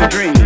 a dream.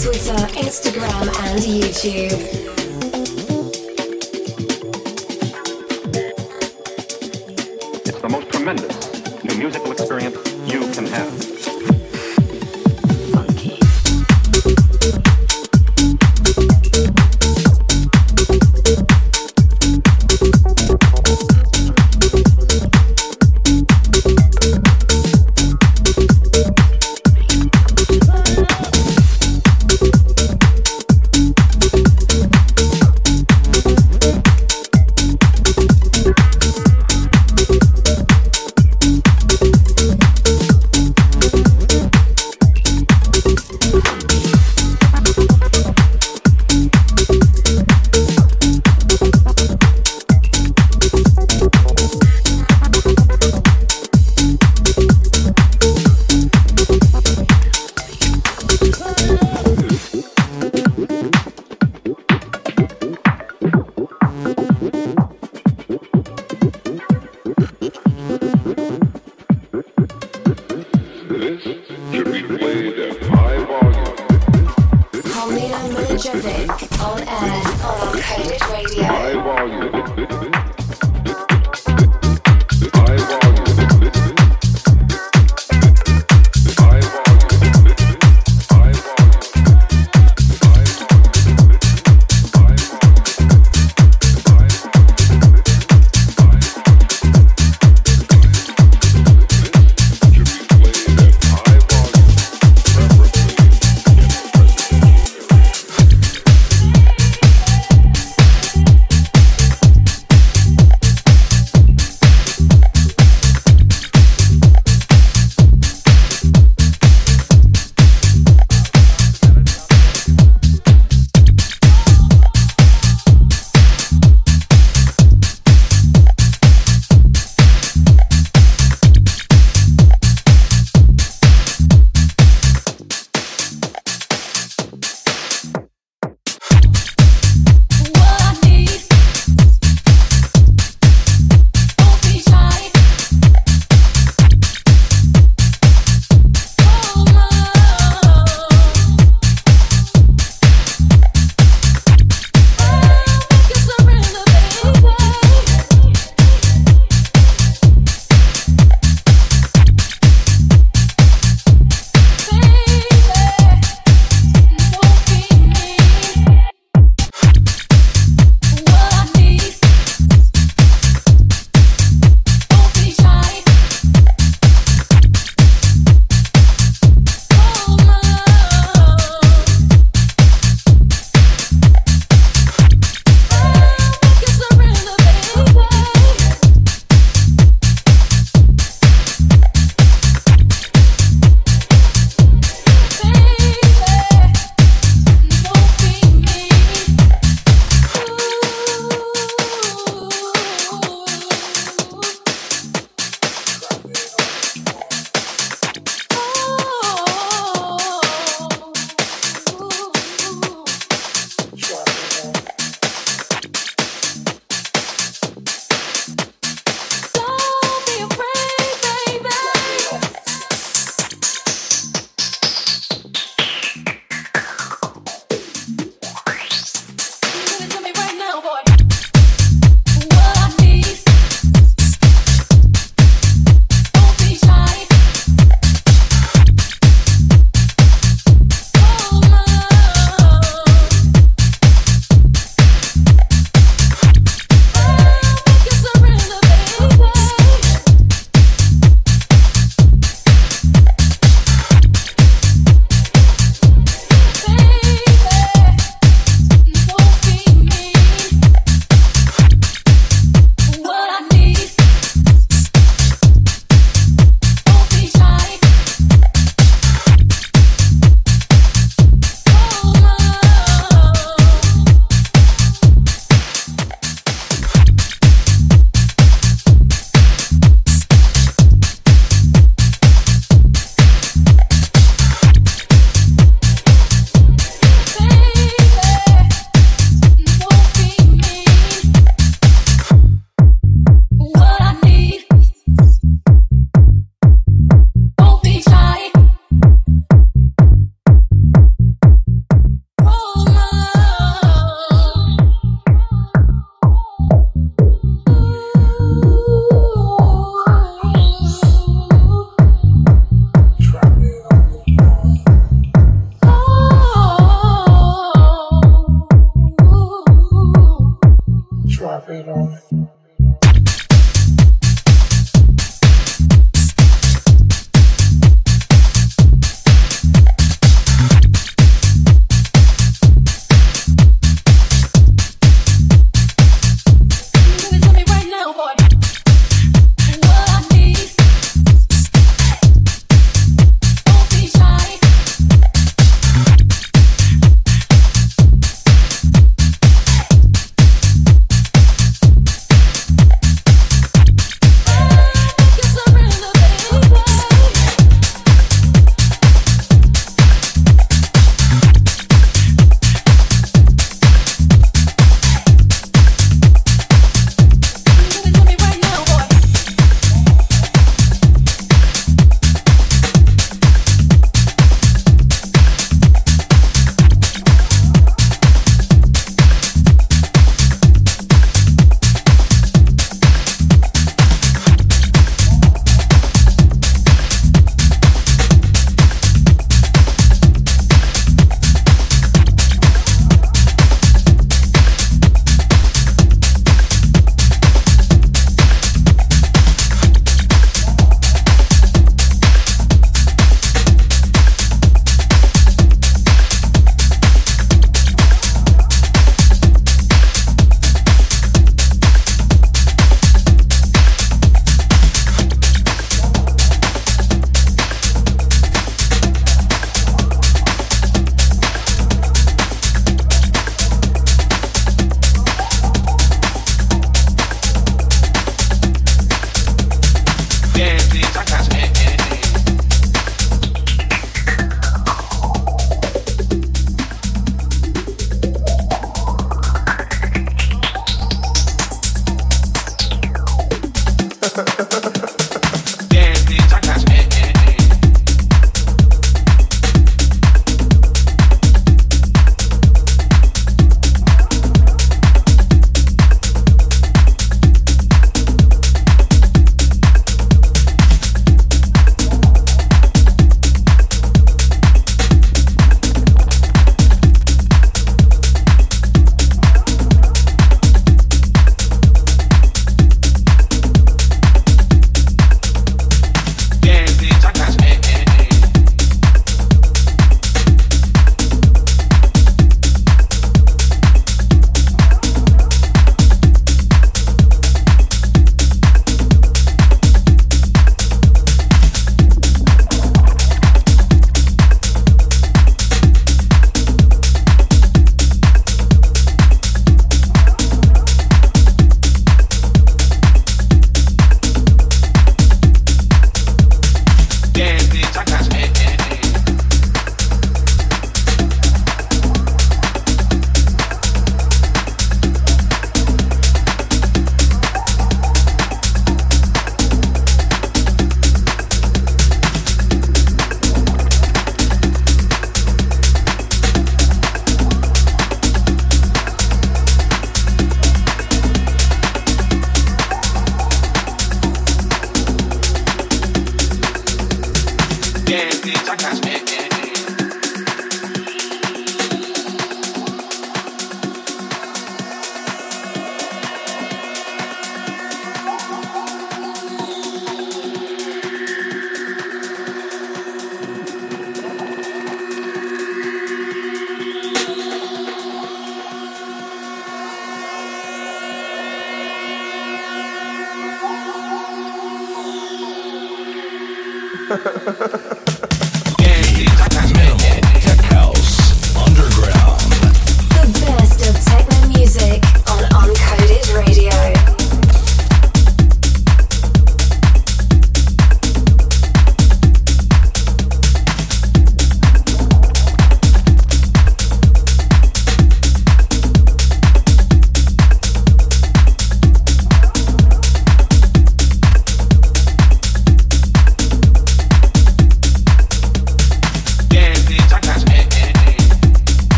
Twitter, Instagram, and YouTube.